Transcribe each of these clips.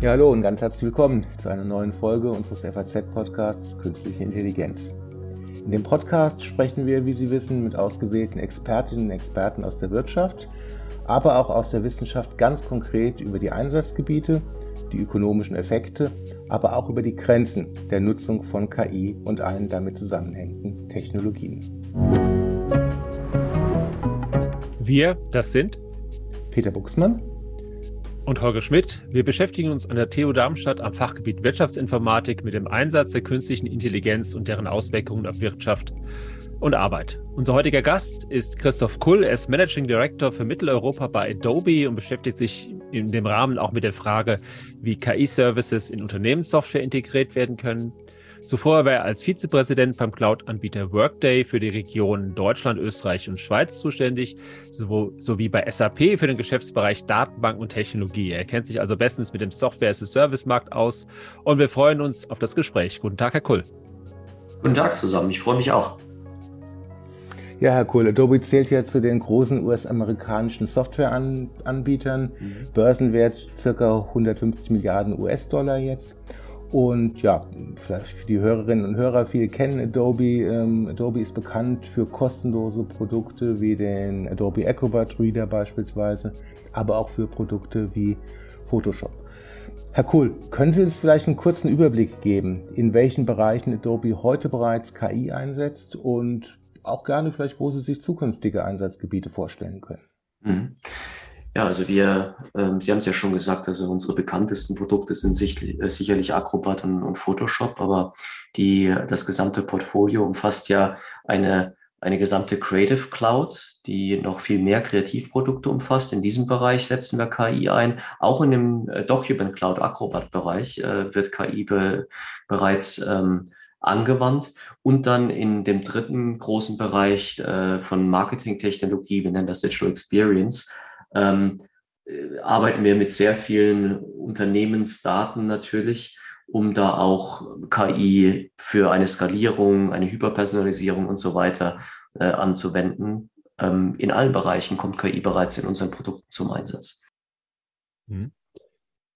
Ja, hallo und ganz herzlich willkommen zu einer neuen Folge unseres FAZ-Podcasts Künstliche Intelligenz. In dem Podcast sprechen wir, wie Sie wissen, mit ausgewählten Expertinnen und Experten aus der Wirtschaft, aber auch aus der Wissenschaft ganz konkret über die Einsatzgebiete, die ökonomischen Effekte, aber auch über die Grenzen der Nutzung von KI und allen damit zusammenhängenden Technologien. Wir, das sind Peter Buchsmann und Holger Schmidt. Wir beschäftigen uns an der TU Darmstadt am Fachgebiet Wirtschaftsinformatik mit dem Einsatz der künstlichen Intelligenz und deren Auswirkungen auf Wirtschaft und Arbeit. Unser heutiger Gast ist Christoph Kull. Er ist Managing Director für Mitteleuropa bei Adobe und beschäftigt sich in dem Rahmen auch mit der Frage, wie KI-Services in Unternehmenssoftware integriert werden können. Zuvor war er als Vizepräsident beim Cloud-Anbieter Workday für die Regionen Deutschland, Österreich und Schweiz zuständig, sowie bei SAP für den Geschäftsbereich Datenbank und Technologie. Er kennt sich also bestens mit dem Software-as-a-Service-Markt aus und wir freuen uns auf das Gespräch. Guten Tag, Herr Kull. Guten Tag zusammen, ich freue mich auch. Ja, Herr Kohl, Adobe zählt ja zu den großen US-amerikanischen Softwareanbietern. Mhm. Börsenwert circa 150 Milliarden US-Dollar jetzt. Und ja, vielleicht für die Hörerinnen und Hörer, viele kennen Adobe. Ähm, Adobe ist bekannt für kostenlose Produkte wie den Adobe Acrobat Reader beispielsweise, aber auch für Produkte wie Photoshop. Herr Kohl, können Sie uns vielleicht einen kurzen Überblick geben, in welchen Bereichen Adobe heute bereits KI einsetzt und auch gerne vielleicht, wo Sie sich zukünftige Einsatzgebiete vorstellen können? Mhm. Ja, also wir, ähm, Sie haben es ja schon gesagt, also unsere bekanntesten Produkte sind sicherlich, äh, sicherlich Acrobat und, und, Photoshop, aber die, das gesamte Portfolio umfasst ja eine, eine gesamte Creative Cloud, die noch viel mehr Kreativprodukte umfasst. In diesem Bereich setzen wir KI ein. Auch in dem äh, Document Cloud Acrobat Bereich äh, wird KI be, bereits ähm, angewandt. Und dann in dem dritten großen Bereich äh, von Marketingtechnologie, wir nennen das Digital Experience, ähm, äh, arbeiten wir mit sehr vielen Unternehmensdaten natürlich, um da auch KI für eine Skalierung, eine Hyperpersonalisierung und so weiter äh, anzuwenden. Ähm, in allen Bereichen kommt KI bereits in unseren Produkten zum Einsatz. Mhm.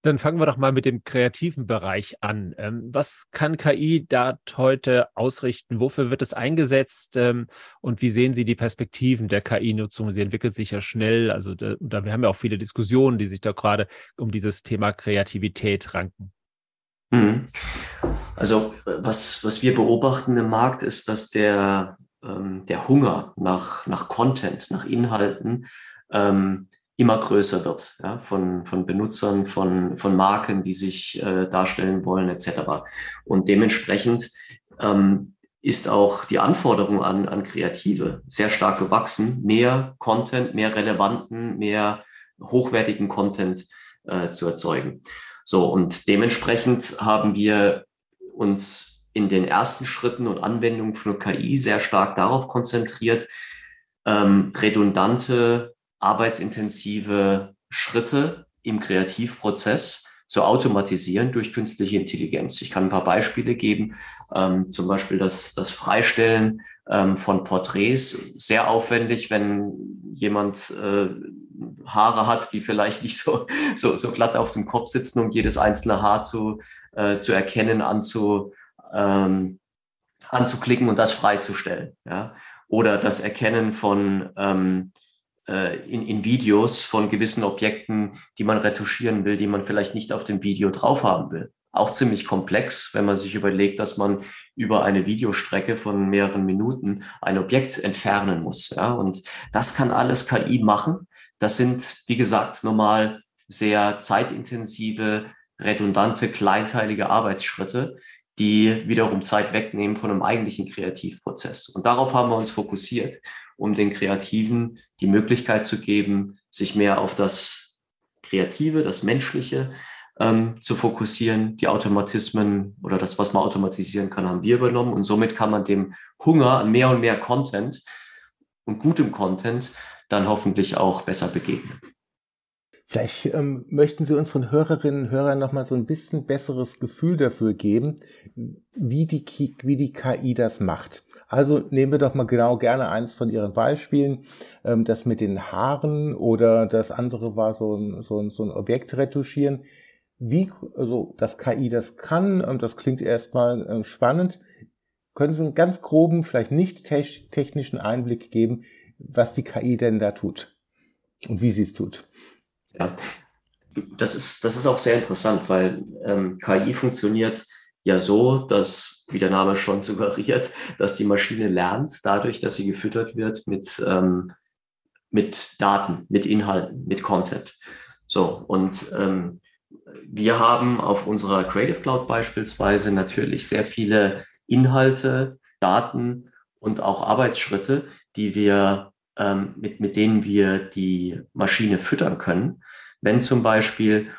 Dann fangen wir doch mal mit dem kreativen Bereich an. Ähm, was kann KI da heute ausrichten? Wofür wird es eingesetzt? Ähm, und wie sehen Sie die Perspektiven der KI-Nutzung? Sie entwickelt sich ja schnell. Also da, da, wir haben ja auch viele Diskussionen, die sich da gerade um dieses Thema Kreativität ranken. Mhm. Also was, was wir beobachten im Markt ist, dass der, ähm, der Hunger nach, nach Content, nach Inhalten immer größer wird, ja, von, von Benutzern, von, von Marken, die sich äh, darstellen wollen, etc. Und dementsprechend ähm, ist auch die Anforderung an, an Kreative sehr stark gewachsen, mehr Content, mehr relevanten, mehr hochwertigen Content äh, zu erzeugen. So, und dementsprechend haben wir uns in den ersten Schritten und Anwendungen von KI sehr stark darauf konzentriert, ähm, redundante arbeitsintensive Schritte im Kreativprozess zu automatisieren durch künstliche Intelligenz. Ich kann ein paar Beispiele geben, ähm, zum Beispiel das, das Freistellen ähm, von Porträts, sehr aufwendig, wenn jemand äh, Haare hat, die vielleicht nicht so, so, so glatt auf dem Kopf sitzen, um jedes einzelne Haar zu, äh, zu erkennen, anzu, ähm, anzuklicken und das freizustellen. Ja? Oder das Erkennen von ähm, äh, in, in Videos von gewissen Objekten, die man retuschieren will, die man vielleicht nicht auf dem Video drauf haben will. Auch ziemlich komplex, wenn man sich überlegt, dass man über eine Videostrecke von mehreren Minuten ein Objekt entfernen muss. Ja? Und das kann alles KI machen. Das sind, wie gesagt, normal sehr zeitintensive, redundante, kleinteilige Arbeitsschritte, die wiederum Zeit wegnehmen von einem eigentlichen Kreativprozess. Und darauf haben wir uns fokussiert um den Kreativen die Möglichkeit zu geben, sich mehr auf das Kreative, das Menschliche ähm, zu fokussieren. Die Automatismen oder das, was man automatisieren kann, haben wir übernommen. Und somit kann man dem Hunger an mehr und mehr Content und gutem Content dann hoffentlich auch besser begegnen. Vielleicht ähm, möchten Sie unseren Hörerinnen und Hörern noch mal so ein bisschen besseres Gefühl dafür geben, wie die, wie die KI das macht. Also nehmen wir doch mal genau gerne eins von Ihren Beispielen, ähm, das mit den Haaren oder das andere war so ein, so ein, so ein Objekt retuschieren. wie, also das KI das kann, und das klingt erstmal äh, spannend. Können Sie einen ganz groben, vielleicht nicht technischen Einblick geben, was die KI denn da tut und wie sie es tut? Ja, das ist, das ist auch sehr interessant, weil ähm, KI funktioniert ja so, dass, wie der Name schon suggeriert, dass die Maschine lernt, dadurch, dass sie gefüttert wird mit, ähm, mit Daten, mit Inhalten, mit Content. So, und ähm, wir haben auf unserer Creative Cloud beispielsweise natürlich sehr viele Inhalte, Daten und auch Arbeitsschritte, die wir, ähm, mit, mit denen wir die Maschine füttern können. Wenn zum Beispiel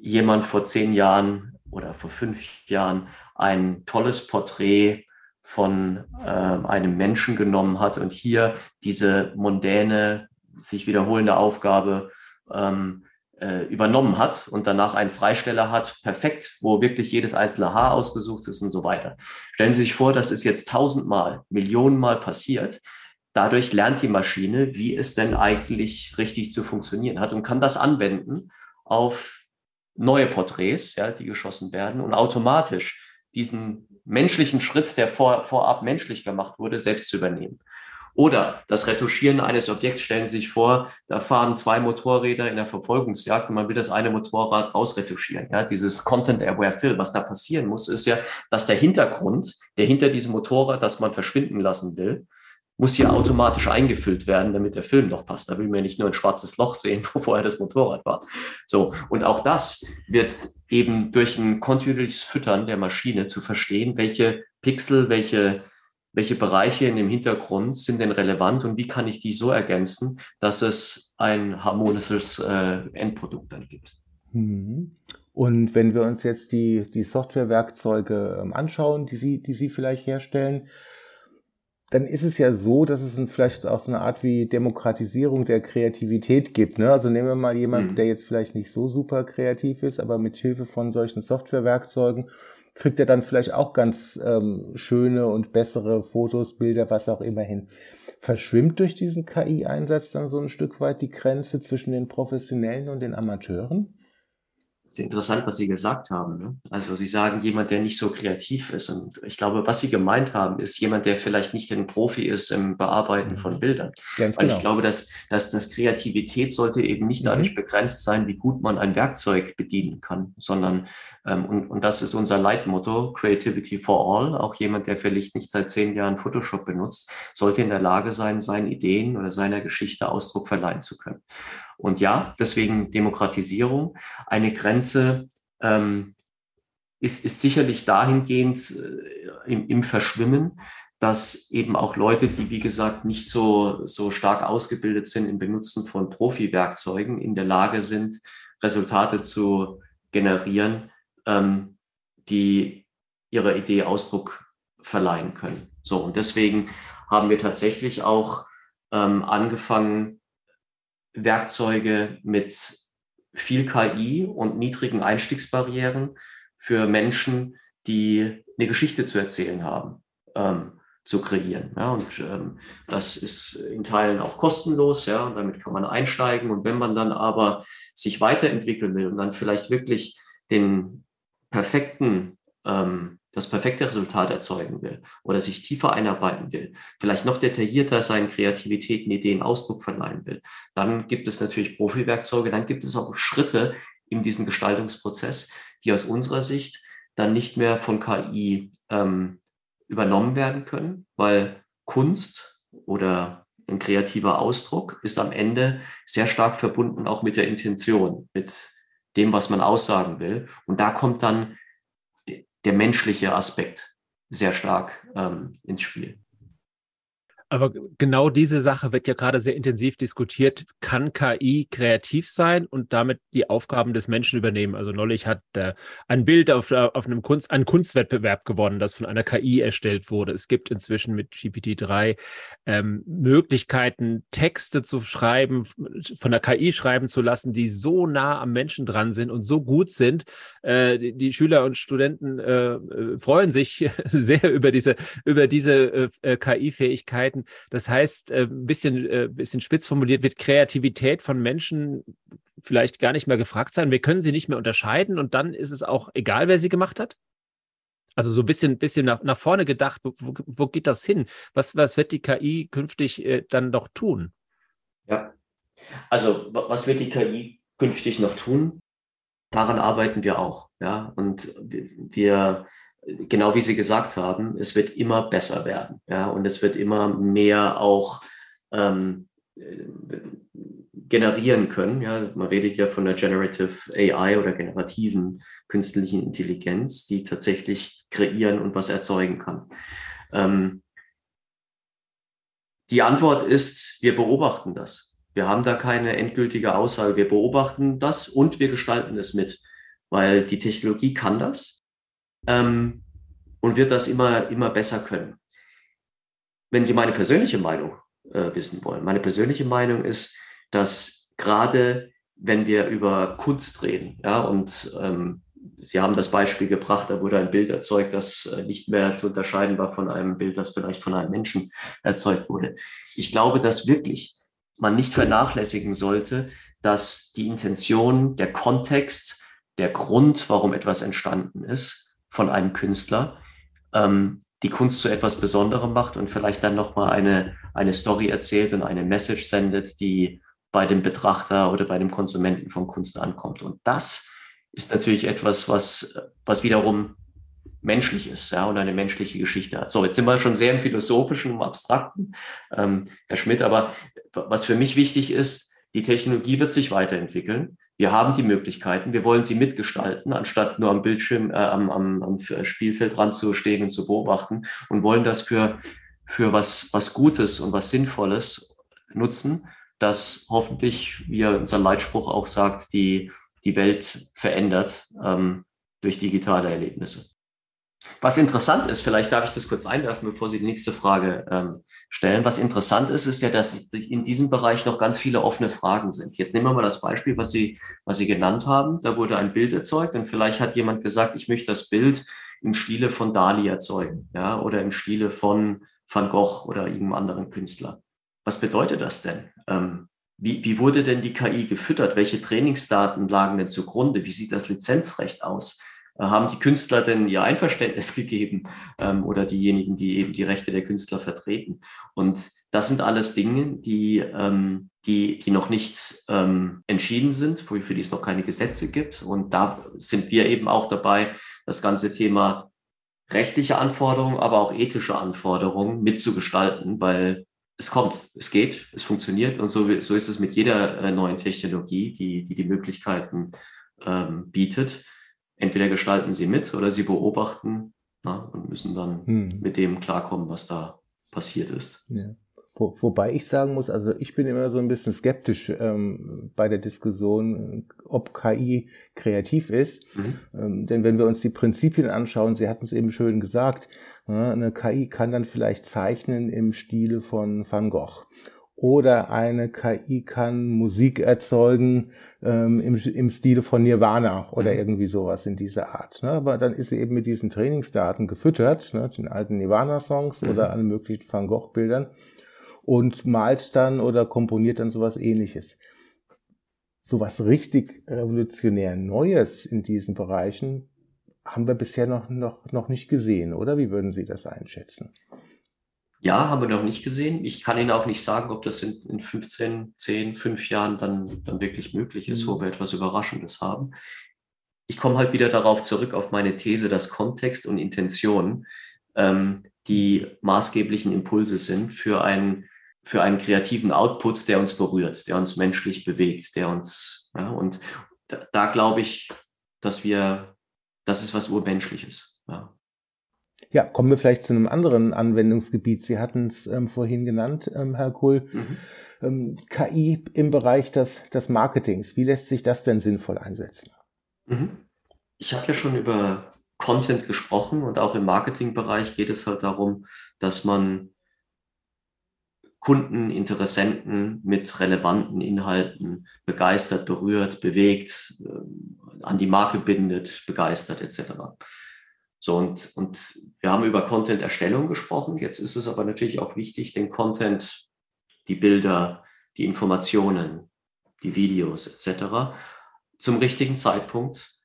jemand vor zehn Jahren oder vor fünf Jahren ein tolles Porträt von äh, einem Menschen genommen hat und hier diese mondäne, sich wiederholende Aufgabe ähm, äh, übernommen hat und danach einen Freisteller hat, perfekt, wo wirklich jedes einzelne Haar ausgesucht ist und so weiter. Stellen Sie sich vor, das ist jetzt tausendmal, Millionenmal passiert. Dadurch lernt die Maschine, wie es denn eigentlich richtig zu funktionieren hat und kann das anwenden auf neue Porträts, ja, die geschossen werden und automatisch diesen menschlichen Schritt, der vor, vorab menschlich gemacht wurde, selbst zu übernehmen. Oder das Retuschieren eines Objekts, stellen Sie sich vor, da fahren zwei Motorräder in der Verfolgungsjagd und man will das eine Motorrad rausretuschieren. Ja, dieses Content-Aware Fill, was da passieren muss, ist ja, dass der Hintergrund, der hinter diesem Motorrad, das man verschwinden lassen will, muss hier automatisch eingefüllt werden, damit der Film noch passt. Da will man nicht nur ein schwarzes Loch sehen, wo vorher das Motorrad war. So. Und auch das wird eben durch ein kontinuierliches Füttern der Maschine zu verstehen, welche Pixel, welche welche Bereiche in dem Hintergrund sind denn relevant und wie kann ich die so ergänzen, dass es ein harmonisches äh, Endprodukt dann gibt. Mhm. Und wenn wir uns jetzt die, die Softwarewerkzeuge ähm, anschauen, die Sie, die Sie vielleicht herstellen, dann ist es ja so, dass es vielleicht auch so eine Art wie Demokratisierung der Kreativität gibt. Ne? Also nehmen wir mal jemanden, mhm. der jetzt vielleicht nicht so super kreativ ist, aber mit Hilfe von solchen Softwarewerkzeugen kriegt er dann vielleicht auch ganz ähm, schöne und bessere Fotos, Bilder, was auch immer hin. Verschwimmt durch diesen KI-Einsatz dann so ein Stück weit die Grenze zwischen den Professionellen und den Amateuren? Ist interessant, was Sie gesagt haben. Ne? Also Sie sagen, jemand, der nicht so kreativ ist. Und ich glaube, was Sie gemeint haben, ist jemand, der vielleicht nicht ein Profi ist im Bearbeiten mhm. von Bildern. Ganz Weil genau. ich glaube, dass, dass das Kreativität sollte eben nicht mhm. dadurch begrenzt sein, wie gut man ein Werkzeug bedienen kann, sondern, ähm, und, und das ist unser Leitmotto, Creativity for All. Auch jemand, der vielleicht nicht seit zehn Jahren Photoshop benutzt, sollte in der Lage sein, seinen Ideen oder seiner Geschichte Ausdruck verleihen zu können. Und ja, deswegen Demokratisierung. Eine Grenze ähm, ist, ist sicherlich dahingehend äh, im, im Verschwimmen, dass eben auch Leute, die wie gesagt nicht so, so stark ausgebildet sind im Benutzen von Profi-Werkzeugen, in der Lage sind, Resultate zu generieren, ähm, die ihrer Idee Ausdruck verleihen können. So, und deswegen haben wir tatsächlich auch ähm, angefangen, Werkzeuge mit viel KI und niedrigen Einstiegsbarrieren für Menschen, die eine Geschichte zu erzählen haben, ähm, zu kreieren. Ja, und ähm, das ist in Teilen auch kostenlos, ja, und damit kann man einsteigen. Und wenn man dann aber sich weiterentwickeln will und dann vielleicht wirklich den perfekten ähm, das perfekte Resultat erzeugen will oder sich tiefer einarbeiten will, vielleicht noch detaillierter seinen Kreativitäten, Ideen Ausdruck verleihen will, dann gibt es natürlich Profi-Werkzeuge, dann gibt es auch Schritte in diesem Gestaltungsprozess, die aus unserer Sicht dann nicht mehr von KI ähm, übernommen werden können, weil Kunst oder ein kreativer Ausdruck ist am Ende sehr stark verbunden auch mit der Intention, mit dem, was man aussagen will. Und da kommt dann der menschliche Aspekt sehr stark ähm, ins Spiel. Aber genau diese Sache wird ja gerade sehr intensiv diskutiert. Kann KI kreativ sein und damit die Aufgaben des Menschen übernehmen? Also neulich hat äh, ein Bild auf, äh, auf einem Kunst, einen Kunstwettbewerb gewonnen, das von einer KI erstellt wurde. Es gibt inzwischen mit GPT-3 ähm, Möglichkeiten, Texte zu schreiben, von der KI schreiben zu lassen, die so nah am Menschen dran sind und so gut sind. Äh, die, die, Schüler und Studenten äh, äh freuen sich sehr über diese, über diese äh, KI-Fähigkeiten. Das heißt, ein bisschen, bisschen spitz formuliert, wird Kreativität von Menschen vielleicht gar nicht mehr gefragt sein. Wir können sie nicht mehr unterscheiden und dann ist es auch egal, wer sie gemacht hat? Also so ein bisschen, bisschen nach, nach vorne gedacht, wo, wo geht das hin? Was, was wird die KI künftig äh, dann noch tun? Ja, also was wird die KI künftig noch tun? Daran arbeiten wir auch. Ja, und wir, genau wie Sie gesagt haben, es wird immer besser werden. Ja, und es wird immer mehr auch ähm, generieren können. Ja, man redet ja von der Generative AI oder generativen künstlichen Intelligenz, die tatsächlich kreieren und was erzeugen kann. Ähm, die Antwort ist, wir beobachten das. Wir haben da keine endgültige Aussage. Wir beobachten das und wir gestalten es mit, weil die Technologie kann das ähm, und wird das immer, immer besser können. Wenn Sie meine persönliche Meinung äh, wissen wollen. Meine persönliche Meinung ist, dass gerade wenn wir über Kunst reden, ja, und ähm, Sie haben das Beispiel gebracht, da wurde ein Bild erzeugt, das äh, nicht mehr zu unterscheiden war von einem Bild, das vielleicht von einem Menschen erzeugt wurde. Ich glaube, dass wirklich man nicht vernachlässigen sollte, dass die Intention, der Kontext, der Grund, warum etwas entstanden ist von einem Künstler, ähm, die Kunst zu etwas Besonderem macht und vielleicht dann nochmal eine, eine Story erzählt und eine Message sendet, die bei dem Betrachter oder bei dem Konsumenten von Kunst ankommt. Und das ist natürlich etwas, was, was wiederum menschlich ist ja, und eine menschliche Geschichte hat. So, jetzt sind wir schon sehr im Philosophischen, im Abstrakten, ähm, Herr Schmidt, aber was für mich wichtig ist, die Technologie wird sich weiterentwickeln. Wir haben die Möglichkeiten, wir wollen sie mitgestalten, anstatt nur am Bildschirm, äh, am, am, am Spielfeld ranzustehen und zu beobachten und wollen das für, für was, was Gutes und was Sinnvolles nutzen, das hoffentlich, wie unser Leitspruch auch sagt, die, die Welt verändert ähm, durch digitale Erlebnisse. Was interessant ist, vielleicht darf ich das kurz einwerfen, bevor Sie die nächste Frage ähm, stellen. Was interessant ist, ist ja, dass in diesem Bereich noch ganz viele offene Fragen sind. Jetzt nehmen wir mal das Beispiel, was Sie, was Sie genannt haben. Da wurde ein Bild erzeugt und vielleicht hat jemand gesagt, ich möchte das Bild im Stile von Dali erzeugen, ja, oder im Stile von Van Gogh oder irgendeinem anderen Künstler. Was bedeutet das denn? Ähm, wie, wie wurde denn die KI gefüttert? Welche Trainingsdaten lagen denn zugrunde? Wie sieht das Lizenzrecht aus? Haben die Künstler denn ihr Einverständnis gegeben ähm, oder diejenigen, die eben die Rechte der Künstler vertreten? Und das sind alles Dinge, die, ähm, die, die noch nicht ähm, entschieden sind, für, für die es noch keine Gesetze gibt. Und da sind wir eben auch dabei, das ganze Thema rechtliche Anforderungen, aber auch ethische Anforderungen mitzugestalten, weil es kommt, es geht, es funktioniert und so, so ist es mit jeder äh, neuen Technologie, die die, die Möglichkeiten ähm, bietet entweder gestalten sie mit oder sie beobachten na, und müssen dann hm. mit dem klarkommen, was da passiert ist. Ja. Wo, wobei ich sagen muss, also ich bin immer so ein bisschen skeptisch ähm, bei der Diskussion, ob KI kreativ ist. Mhm. Ähm, denn wenn wir uns die Prinzipien anschauen, Sie hatten es eben schön gesagt, äh, eine KI kann dann vielleicht zeichnen im Stile von Van Gogh oder eine KI kann Musik erzeugen ähm, im, im Stile von Nirvana oder mhm. irgendwie sowas in dieser Art. Ne? Aber dann ist sie eben mit diesen Trainingsdaten gefüttert, ne? den alten Nirvana-Songs mhm. oder allen möglichen Van Gogh-Bildern und malt dann oder komponiert dann sowas ähnliches. Sowas richtig revolutionär Neues in diesen Bereichen haben wir bisher noch, noch, noch nicht gesehen, oder? Wie würden Sie das einschätzen? Ja, haben wir noch nicht gesehen. Ich kann Ihnen auch nicht sagen, ob das in, in 15, 10, 5 Jahren dann, dann wirklich möglich ist, mhm. wo wir etwas Überraschendes haben. Ich komme halt wieder darauf zurück, auf meine These, dass Kontext und Intention ähm, die maßgeblichen Impulse sind für einen, für einen kreativen Output, der uns berührt, der uns menschlich bewegt, der uns, ja, und da, da glaube ich, dass wir, das ist was Urmenschliches. Ja. Ja, kommen wir vielleicht zu einem anderen Anwendungsgebiet. Sie hatten es ähm, vorhin genannt, ähm, Herr Kohl. Mhm. Ähm, KI im Bereich des, des Marketings. Wie lässt sich das denn sinnvoll einsetzen? Mhm. Ich habe ja schon über Content gesprochen und auch im Marketingbereich geht es halt darum, dass man Kunden, Interessenten mit relevanten Inhalten begeistert, berührt, bewegt, äh, an die Marke bindet, begeistert etc. So, und, und wir haben über Content-Erstellung gesprochen. Jetzt ist es aber natürlich auch wichtig, den Content, die Bilder, die Informationen, die Videos etc., zum richtigen Zeitpunkt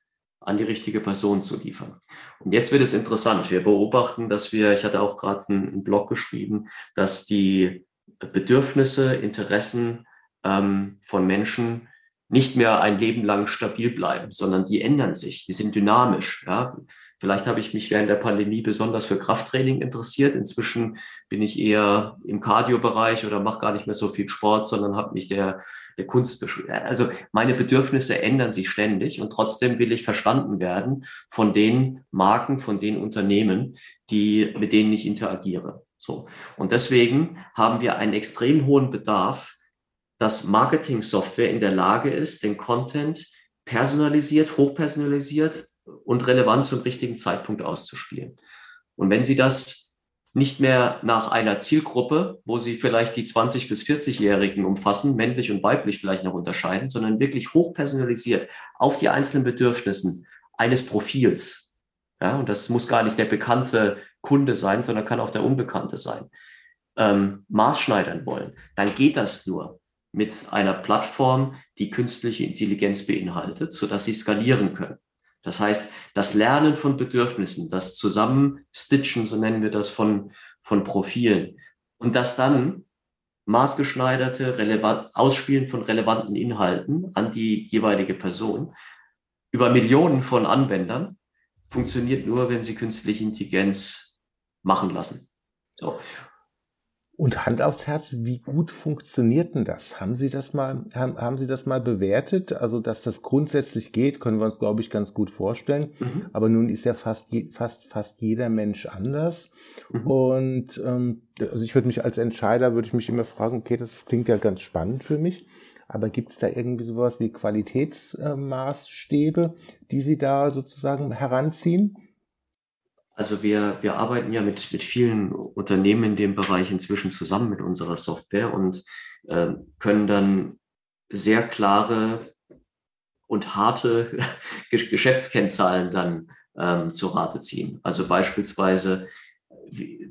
an die richtige Person zu liefern. Und jetzt wird es interessant. Wir beobachten, dass wir, ich hatte auch gerade einen, Blog geschrieben, dass die Bedürfnisse, Interessen ähm, von Menschen nicht mehr ein Leben lang stabil bleiben, sondern die ändern sich, die sind dynamisch. Ja? Vielleicht habe ich mich während der Pandemie besonders für Krafttraining interessiert. Inzwischen bin ich eher im Cardio-Bereich oder mache gar nicht mehr so viel Sport, sondern habe mich der, der Kunst. Also meine Bedürfnisse ändern sich ständig und trotzdem will ich verstanden werden von den Marken, von den Unternehmen, die, mit denen ich interagiere. So. Und deswegen haben wir einen extrem hohen Bedarf, dass Marketing-Software in der Lage ist, den Content personalisiert, hochpersonalisiert und relevant zum richtigen Zeitpunkt auszuspielen. Und wenn Sie das nicht mehr nach einer Zielgruppe, wo Sie vielleicht die 20 bis 40-Jährigen umfassen, männlich und weiblich vielleicht noch unterscheiden, sondern wirklich hochpersonalisiert auf die einzelnen Bedürfnissen eines Profils. Ja, und das muss gar nicht der bekannte Kunde sein, sondern kann auch der Unbekannte sein. Ähm, maßschneidern wollen, dann geht das nur mit einer Plattform, die künstliche Intelligenz beinhaltet, sodass sie skalieren können. Das heißt, das Lernen von Bedürfnissen, das Zusammenstitchen, so nennen wir das, von, von Profilen und das dann maßgeschneiderte relevant, Ausspielen von relevanten Inhalten an die jeweilige Person über Millionen von Anwendern funktioniert nur, wenn Sie künstliche Intelligenz machen lassen. So. Und Hand aufs Herz, wie gut funktioniert denn das? Haben Sie das mal, haben, haben Sie das mal bewertet? Also, dass das grundsätzlich geht, können wir uns, glaube ich, ganz gut vorstellen. Mhm. Aber nun ist ja fast, fast, fast jeder Mensch anders. Mhm. Und ähm, also ich würde mich als Entscheider, würde ich mich immer fragen, okay, das klingt ja ganz spannend für mich. Aber gibt es da irgendwie sowas wie Qualitätsmaßstäbe, die Sie da sozusagen heranziehen? Also wir, wir arbeiten ja mit, mit vielen Unternehmen in dem Bereich inzwischen zusammen mit unserer Software und äh, können dann sehr klare und harte Geschäftskennzahlen dann ähm, zur Rate ziehen. Also beispielsweise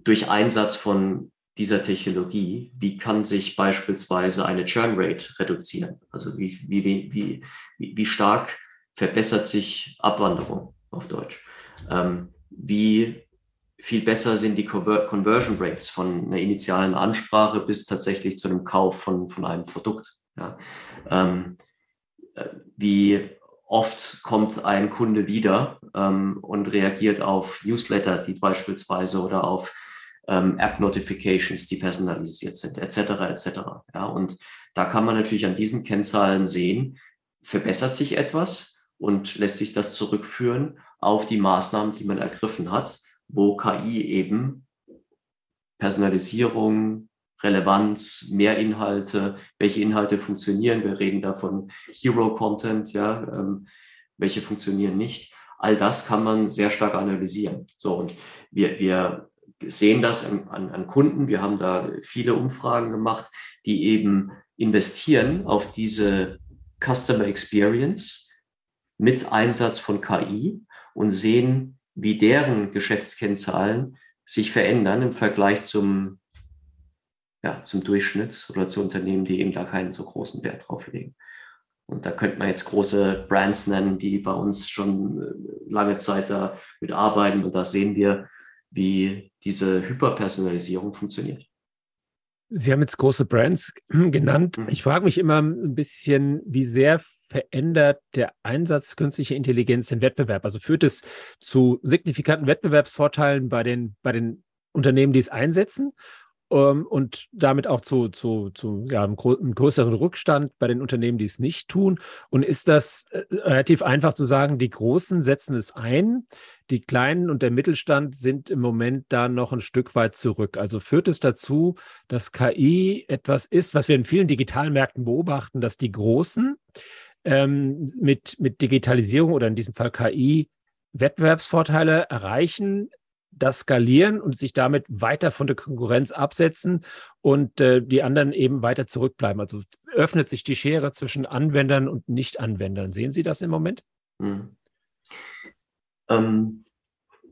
durch Einsatz von dieser Technologie, wie kann sich beispielsweise eine Churn Rate reduzieren? Also wie, wie, wie, wie, wie stark verbessert sich Abwanderung auf Deutsch? Ähm, wie viel besser sind die Conversion Rates von einer initialen Ansprache bis tatsächlich zu einem Kauf von, von einem Produkt. Ja. Ähm, äh, wie oft kommt ein Kunde wieder ähm, und reagiert auf Newsletter, die beispielsweise oder auf ähm, App-Notifications, die personalisiert sind, etc. etc. Ja, und da kann man natürlich an diesen Kennzahlen sehen, verbessert sich etwas und lässt sich das zurückführen auf die Maßnahmen, die man ergriffen hat, wo KI eben Personalisierung, Relevanz, mehr Inhalte, welche Inhalte funktionieren. Wir reden da von Hero-Content, ja, ähm, welche funktionieren nicht. All das kann man sehr stark analysieren. So, und wir, wir sehen das an, an, an Kunden. Wir haben da viele Umfragen gemacht, die eben investieren auf diese Customer Experience mit Einsatz von KI und sehen, wie deren Geschäftskennzahlen sich verändern im Vergleich zum, ja, zum Durchschnitt oder zu Unternehmen, die eben da keinen so großen Wert drauf legen. Und da könnte man jetzt große Brands nennen, die bei uns schon äh, lange Zeit da mit arbeiten. Und da sehen wir, wie diese Hyperpersonalisierung funktioniert. Sie haben jetzt große Brands genannt. Mhm. Ich frage mich immer ein bisschen, wie sehr verändert der Einsatz künstlicher Intelligenz den Wettbewerb? Also führt es zu signifikanten Wettbewerbsvorteilen bei den, bei den Unternehmen, die es einsetzen? Ähm, und damit auch zu, zu, zu ja, einem, einem, größeren Rückstand bei den Unternehmen, die es nicht tun. Und ist das äh, relativ einfach zu sagen, die Großen setzen es ein, die Kleinen und der Mittelstand sind im Moment da noch ein Stück weit zurück. Also führt es dazu, dass KI etwas ist, was wir in vielen digitalen Märkten beobachten, dass die Großen ähm, mit, mit Digitalisierung oder in diesem Fall KI Wettbewerbsvorteile erreichen, das skalieren und sich damit weiter von der Konkurrenz absetzen und äh, die anderen eben weiter zurückbleiben. Also öffnet sich die Schere zwischen Anwendern und Nicht-Anwendern. Sehen Sie das im Moment? Hm. Ähm,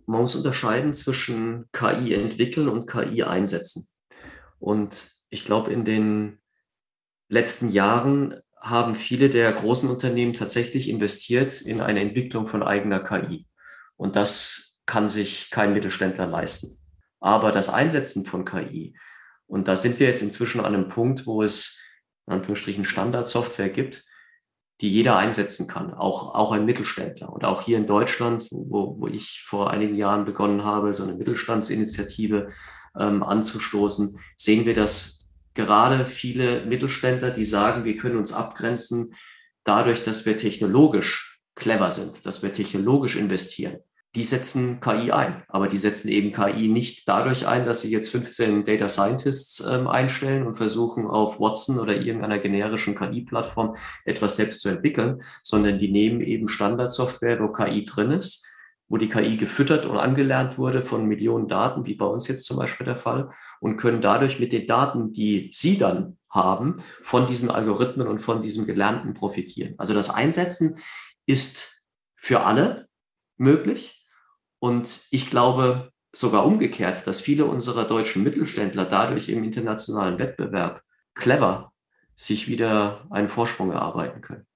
man muss unterscheiden zwischen KI entwickeln und KI einsetzen. Und ich glaube, in den letzten Jahren haben viele der großen Unternehmen tatsächlich investiert in eine Entwicklung von eigener KI. Und das kann sich kein Mittelständler leisten. Aber das Einsetzen von KI, und da sind wir jetzt inzwischen an einem Punkt, wo es in Anführungsstrichen Standardsoftware gibt, die jeder einsetzen kann, auch, auch ein Mittelständler. Und auch hier in Deutschland, wo, wo ich vor einigen Jahren begonnen habe, so eine Mittelstandsinitiative ähm, anzustoßen, sehen wir, dass gerade viele Mittelständler, die sagen, wir können uns abgrenzen dadurch, dass wir technologisch clever sind, dass wir technologisch investieren, die setzen KI ein, aber die setzen eben KI nicht dadurch ein, dass sie jetzt 15 Data Scientists ähm, einstellen und versuchen auf Watson oder irgendeiner generischen KI-Plattform etwas selbst zu entwickeln, sondern die nehmen eben Standardsoftware, wo KI drin ist, wo die KI gefüttert und angelernt wurde von Millionen Daten, wie bei uns jetzt zum Beispiel der Fall, und können dadurch mit den Daten, die sie dann haben, von diesen Algorithmen und von diesem Gelernten profitieren. Also das Einsetzen ist für alle möglich. Und ich glaube sogar umgekehrt, dass viele unserer deutschen Mittelständler dadurch im internationalen Wettbewerb clever sich wieder einen Vorsprung erarbeiten können.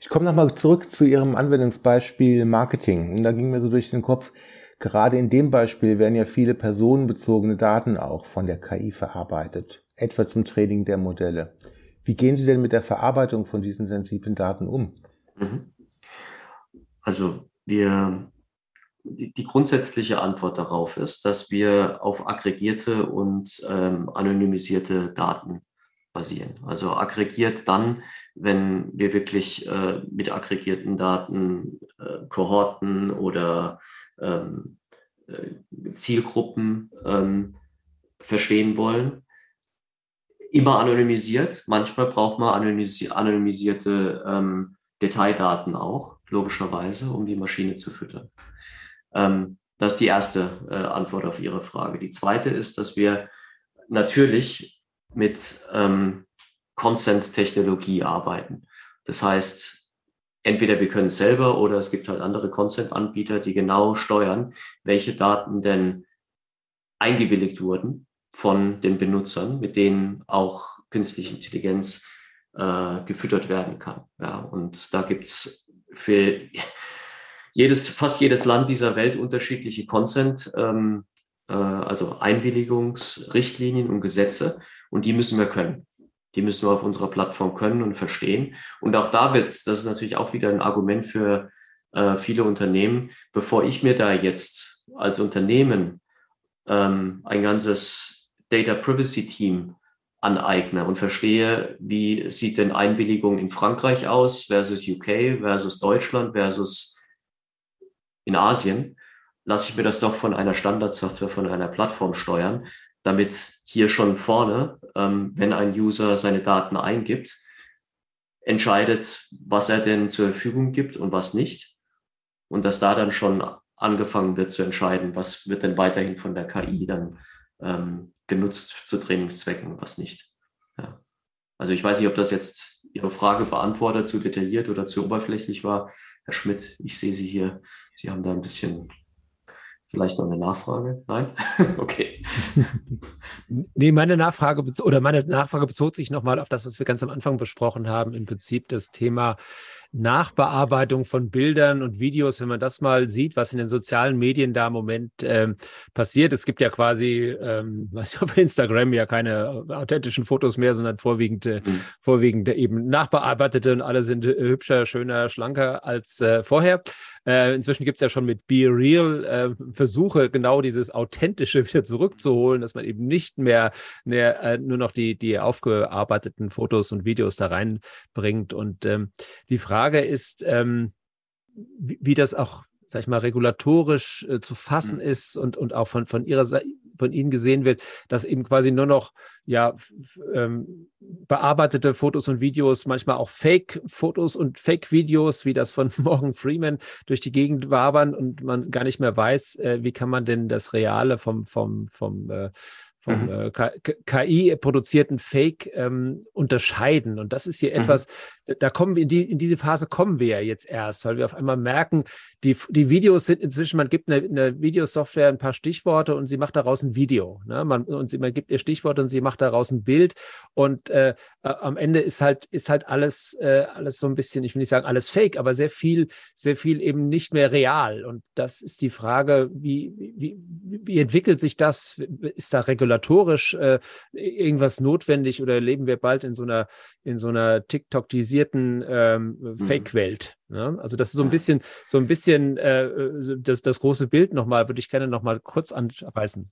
Ich komme nochmal zurück zu Ihrem Anwendungsbeispiel Marketing. Und da ging mir so durch den Kopf, gerade in dem Beispiel werden ja viele personenbezogene Daten auch von der KI verarbeitet, etwa zum Training der Modelle. Wie gehen Sie denn mit der Verarbeitung von diesen sensiblen Daten um? Mhm. Also wir die, die, grundsätzliche Antwort darauf ist, dass wir auf aggregierte und ähm, anonymisierte Daten basieren. Also aggregiert dann, wenn wir wirklich äh, mit aggregierten Daten äh, Kohorten oder ähm, äh, Zielgruppen ähm, verstehen wollen. Immer anonymisiert. Manchmal braucht man anonymisi anonymisierte ähm, Detaildaten auch, logischerweise, um die Maschine zu füttern. Ähm, das ist die erste äh, Antwort auf Ihre Frage. Die zweite ist, dass wir natürlich mit ähm, Consent-Technologie arbeiten. Das heißt, entweder wir können es selber oder es gibt halt andere Consent-Anbieter, die genau steuern, welche Daten denn eingewilligt wurden von den Benutzern, mit denen auch künstliche Intelligenz äh, gefüttert werden kann. Ja, und da gibt es für jedes, fast jedes Land dieser Welt unterschiedliche Consent, ähm, äh, also Einwilligungsrichtlinien und Gesetze. Und die müssen wir können. Die müssen wir auf unserer Plattform können und verstehen. Und auch da wird es, das ist natürlich auch wieder ein Argument für äh, viele Unternehmen, bevor ich mir da jetzt als Unternehmen ähm, ein ganzes Data Privacy Team aneigne und verstehe, wie sieht denn Einwilligung in Frankreich aus versus UK versus Deutschland versus in Asien, lasse ich mir das doch von einer Standardsoftware, von einer Plattform steuern, damit hier schon vorne, ähm, wenn ein User seine Daten eingibt, entscheidet, was er denn zur Verfügung gibt und was nicht. Und dass da dann schon angefangen wird zu entscheiden, was wird denn weiterhin von der KI dann ähm, genutzt zu Trainingszwecken und was nicht. Ja. Also ich weiß nicht, ob das jetzt Ihre Frage beantwortet, zu detailliert oder zu oberflächlich war. Herr Schmidt, ich sehe Sie hier. Sie haben da ein bisschen vielleicht noch eine Nachfrage? Nein? okay. Nee, meine Nachfrage oder meine Nachfrage bezog sich nochmal auf das, was wir ganz am Anfang besprochen haben, im Prinzip das Thema Nachbearbeitung von Bildern und Videos, wenn man das mal sieht, was in den sozialen Medien da im Moment ähm, passiert. Es gibt ja quasi, ähm, was auf Instagram ja keine authentischen Fotos mehr, sondern vorwiegend, äh, mhm. vorwiegend eben nachbearbeitete und alle sind äh, hübscher, schöner, schlanker als äh, vorher. Äh, inzwischen gibt es ja schon mit Be Real äh, Versuche, genau dieses Authentische wieder zurückzuholen, dass man eben nicht mehr, mehr äh, nur noch die, die aufgearbeiteten Fotos und Videos da reinbringt. Und ähm, die Frage ist, ähm, wie, wie das auch sag ich mal, regulatorisch äh, zu fassen mhm. ist und, und auch von, von ihrer Seite, von Ihnen gesehen wird, dass eben quasi nur noch ja ähm, bearbeitete Fotos und Videos, manchmal auch Fake-Fotos und Fake-Videos, wie das von Morgan Freeman durch die Gegend wabern und man gar nicht mehr weiß, äh, wie kann man denn das Reale vom, vom, vom äh, vom mhm. äh, KI-produzierten Fake ähm, unterscheiden. Und das ist hier mhm. etwas, da kommen wir in, die, in diese Phase kommen wir ja jetzt erst, weil wir auf einmal merken, die, die Videos sind inzwischen, man gibt eine, eine Videosoftware ein paar Stichworte und sie macht daraus ein Video. Ne? Man, und sie, man gibt ihr Stichworte und sie macht daraus ein Bild. Und äh, am Ende ist halt, ist halt alles, äh, alles so ein bisschen, ich will nicht sagen alles fake, aber sehr viel, sehr viel eben nicht mehr real. Und das ist die Frage, wie, wie, wie entwickelt sich das? Ist da regulatorisch äh, irgendwas notwendig oder leben wir bald in so einer, in so einer TikTok-tisierten ähm, mhm. Fake-Welt? Ne? Also das ist so ein bisschen, so ein bisschen äh, das, das große Bild nochmal, würde ich gerne nochmal kurz anreißen.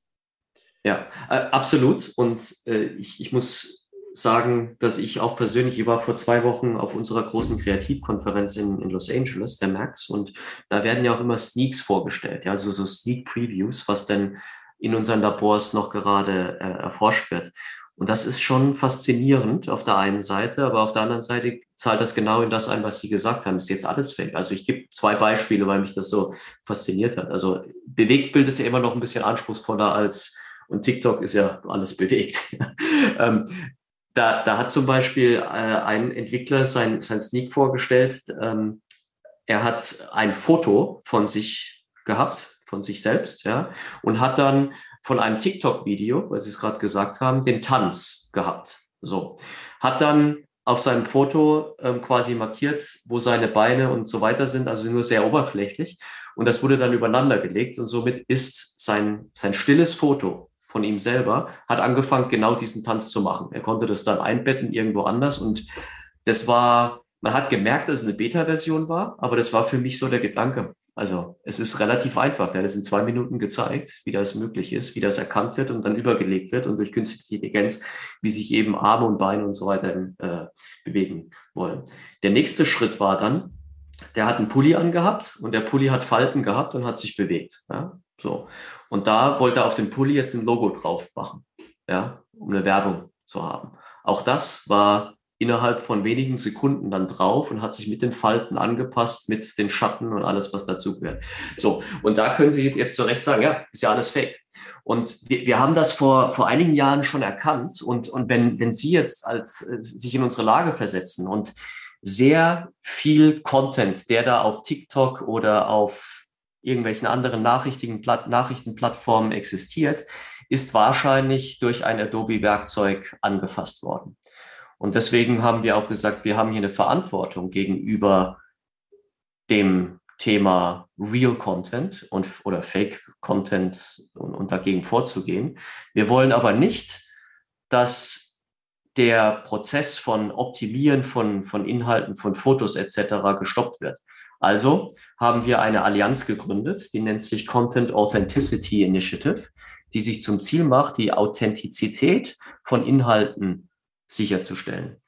Ja, äh, absolut. Und äh, ich, ich muss sagen, dass ich auch persönlich, ich war vor zwei Wochen auf unserer großen Kreativkonferenz in, in Los Angeles, der Max, und da werden ja auch immer Sneaks vorgestellt, ja, also so Sneak Previews, was denn in unseren Labors noch gerade äh, erforscht wird. Und das ist schon faszinierend auf der einen Seite, aber auf der anderen Seite zahlt das genau in das ein, was Sie gesagt haben. Ist jetzt alles fake. Also ich gebe zwei Beispiele, weil mich das so fasziniert hat. Also Bewegtbild ist ja immer noch ein bisschen anspruchsvoller als und TikTok ist ja alles bewegt. ähm, da, da hat zum Beispiel äh, ein Entwickler sein, sein Sneak vorgestellt. Ähm, er hat ein Foto von sich gehabt, von sich selbst, ja, und hat dann von einem TikTok-Video, weil Sie es gerade gesagt haben, den Tanz gehabt. So. Hat dann auf seinem Foto ähm, quasi markiert, wo seine Beine und so weiter sind, also nur sehr oberflächlich. Und das wurde dann übereinander gelegt und somit ist sein, sein stilles Foto von ihm selber, hat angefangen, genau diesen Tanz zu machen. Er konnte das dann einbetten irgendwo anders und das war, man hat gemerkt, dass es eine Beta-Version war, aber das war für mich so der Gedanke. Also es ist relativ einfach. Er hat es in zwei Minuten gezeigt, wie das möglich ist, wie das erkannt wird und dann übergelegt wird und durch künstliche Intelligenz, wie sich eben Arme und Beine und so weiter äh, bewegen wollen. Der nächste Schritt war dann, der hat einen Pulli angehabt und der Pulli hat Falten gehabt und hat sich bewegt. Ja? So. Und da wollte er auf dem Pulli jetzt ein Logo drauf machen, ja, um eine Werbung zu haben. Auch das war innerhalb von wenigen Sekunden dann drauf und hat sich mit den Falten angepasst, mit den Schatten und alles, was dazu gehört. So, und da können Sie jetzt zu Recht sagen, ja, ist ja alles fake. Und wir, wir haben das vor, vor einigen Jahren schon erkannt. Und, und wenn, wenn Sie jetzt als, äh, sich in unsere Lage versetzen und sehr viel Content, der da auf TikTok oder auf irgendwelchen anderen Nachrichtenplattformen existiert, ist wahrscheinlich durch ein Adobe-Werkzeug angefasst worden. Und deswegen haben wir auch gesagt, wir haben hier eine Verantwortung gegenüber dem Thema Real Content und, oder Fake Content und, und dagegen vorzugehen. Wir wollen aber nicht, dass der Prozess von Optimieren von, von Inhalten, von Fotos etc. gestoppt wird. Also haben wir eine Allianz gegründet, die nennt sich Content Authenticity Initiative, die sich zum Ziel macht, die Authentizität von Inhalten sicherzustellen.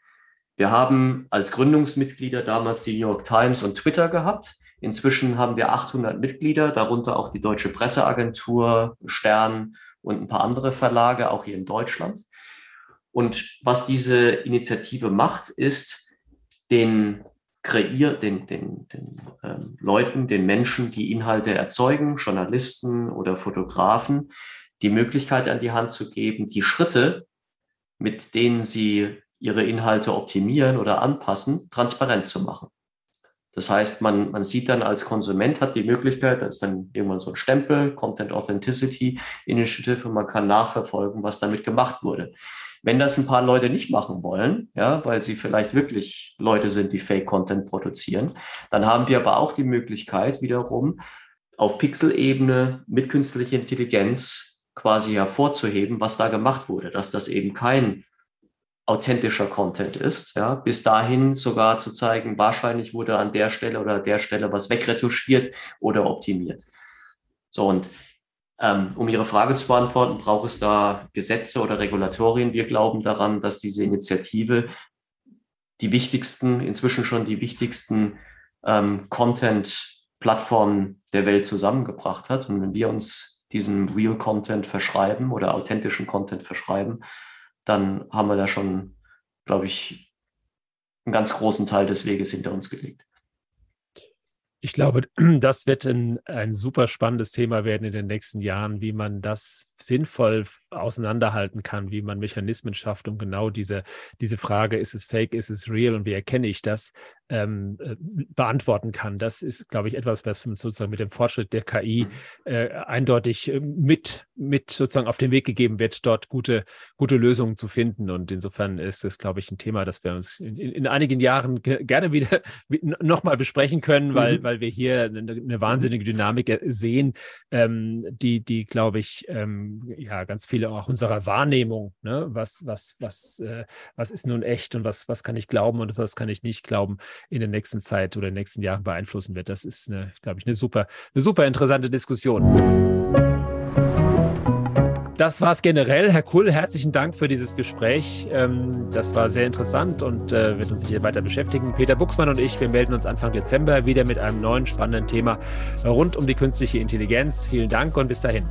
Wir haben als Gründungsmitglieder damals die New York Times und Twitter gehabt. Inzwischen haben wir 800 Mitglieder, darunter auch die Deutsche Presseagentur, Stern und ein paar andere Verlage, auch hier in Deutschland. Und was diese Initiative macht, ist, den kreiert den, den, den ähm, Leuten, den Menschen, die Inhalte erzeugen, Journalisten oder Fotografen, die Möglichkeit an die Hand zu geben, die Schritte, mit denen sie ihre Inhalte optimieren oder anpassen, transparent zu machen. Das heißt, man, man sieht dann als Konsument hat die Möglichkeit, da ist dann irgendwann so ein Stempel, Content Authenticity Initiative und man kann nachverfolgen, was damit gemacht wurde. Wenn das ein paar Leute nicht machen wollen, ja, weil sie vielleicht wirklich Leute sind, die Fake-Content produzieren, dann haben wir aber auch die Möglichkeit, wiederum auf Pixel-Ebene mit künstlicher Intelligenz quasi hervorzuheben, was da gemacht wurde, dass das eben kein authentischer Content ist, ja, bis dahin sogar zu zeigen, wahrscheinlich wurde an der Stelle oder der Stelle was wegretuschiert oder optimiert. So, und ähm, um Ihre Frage zu beantworten, braucht es da Gesetze oder Regulatorien? Wir glauben daran, dass diese Initiative die wichtigsten, inzwischen schon die wichtigsten ähm, Content-Plattformen der Welt zusammengebracht hat. Und wenn wir uns diesem Real Content verschreiben oder authentischen Content verschreiben, dann haben wir da schon, glaube ich, einen ganz großen Teil des Weges hinter uns gelegt. Ich glaube, das wird ein, ein super spannendes Thema werden in den nächsten Jahren, wie man das sinnvoll auseinanderhalten kann, wie man Mechanismen schafft, um genau diese, diese Frage, ist es fake, ist es real und wie erkenne ich das, ähm, äh, beantworten kann. Das ist, glaube ich, etwas, was sozusagen mit dem Fortschritt der KI mhm. äh, eindeutig äh, mit, mit sozusagen auf den Weg gegeben wird, dort gute, gute Lösungen zu finden. Und insofern ist es, glaube ich, ein Thema, das wir uns in, in einigen Jahren gerne wieder nochmal besprechen können, weil, mhm. weil wir hier eine, eine wahnsinnige Dynamik äh, sehen, ähm, die, die, glaube ich, ähm, ja, ganz viele auch unserer Wahrnehmung, ne, was, was, was, äh, was ist nun echt und was, was kann ich glauben und was kann ich nicht glauben, in der nächsten Zeit oder in den nächsten Jahren beeinflussen wird. Das ist, eine, glaube ich, eine super, eine super interessante Diskussion. Das war es generell. Herr Kuhl, herzlichen Dank für dieses Gespräch. Ähm, das war sehr interessant und äh, wird uns hier weiter beschäftigen. Peter Buchsmann und ich, wir melden uns Anfang Dezember wieder mit einem neuen spannenden Thema rund um die künstliche Intelligenz. Vielen Dank und bis dahin.